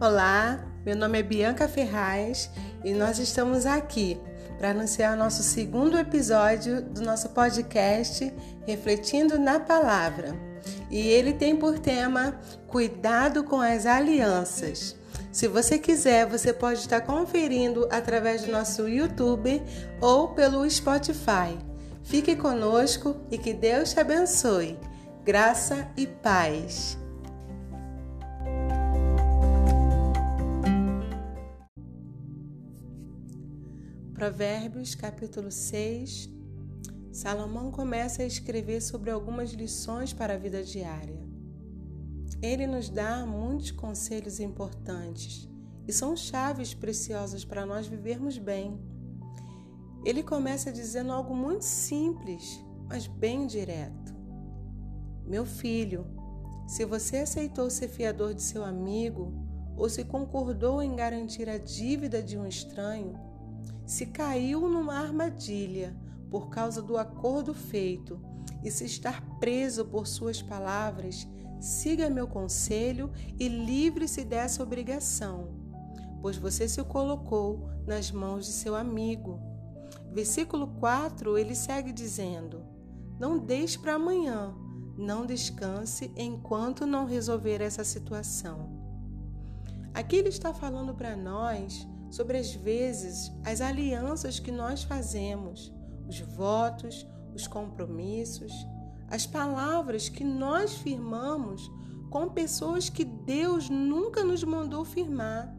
Olá, meu nome é Bianca Ferraz e nós estamos aqui para anunciar nosso segundo episódio do nosso podcast Refletindo na Palavra. E ele tem por tema Cuidado com as Alianças. Se você quiser, você pode estar conferindo através do nosso YouTube ou pelo Spotify. Fique conosco e que Deus te abençoe. Graça e paz. Provérbios capítulo 6. Salomão começa a escrever sobre algumas lições para a vida diária. Ele nos dá muitos conselhos importantes e são chaves preciosas para nós vivermos bem. Ele começa dizendo algo muito simples, mas bem direto. Meu filho, se você aceitou ser fiador de seu amigo ou se concordou em garantir a dívida de um estranho, se caiu numa armadilha por causa do acordo feito e se estar preso por suas palavras, siga meu conselho e livre-se dessa obrigação, pois você se colocou nas mãos de seu amigo. Versículo 4, ele segue dizendo: Não deixe para amanhã, não descanse enquanto não resolver essa situação. Aqui ele está falando para nós sobre as vezes, as alianças que nós fazemos, os votos, os compromissos, as palavras que nós firmamos com pessoas que Deus nunca nos mandou firmar.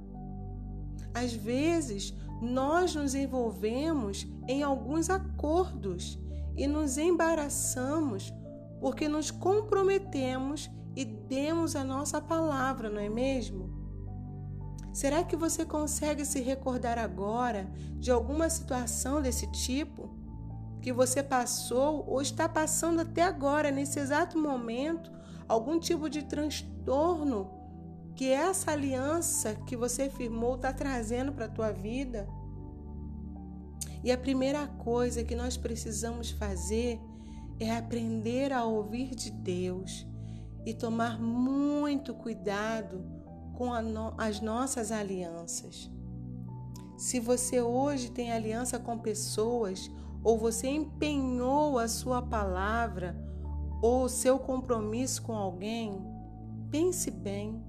Às vezes, nós nos envolvemos em alguns acordos e nos embaraçamos porque nos comprometemos e demos a nossa palavra, não é mesmo? Será que você consegue se recordar agora de alguma situação desse tipo? Que você passou ou está passando até agora, nesse exato momento, algum tipo de transtorno que essa aliança que você firmou está trazendo para a tua vida? E a primeira coisa que nós precisamos fazer é aprender a ouvir de Deus e tomar muito cuidado com no, as nossas alianças. Se você hoje tem aliança com pessoas, ou você empenhou a sua palavra ou seu compromisso com alguém, pense bem.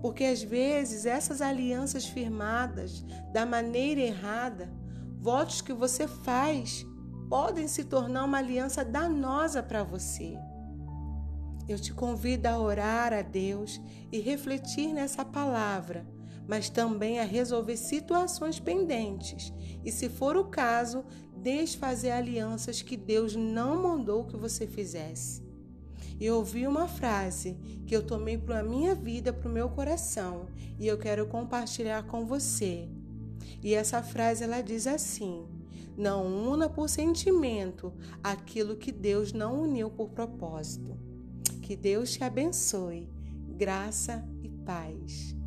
Porque às vezes essas alianças firmadas da maneira errada, votos que você faz, podem se tornar uma aliança danosa para você. Eu te convido a orar a Deus e refletir nessa palavra, mas também a resolver situações pendentes e, se for o caso, desfazer alianças que Deus não mandou que você fizesse. Eu ouvi uma frase que eu tomei para a minha vida, para o meu coração, e eu quero compartilhar com você. E essa frase ela diz assim: Não una por sentimento aquilo que Deus não uniu por propósito. Que Deus te abençoe. Graça e paz.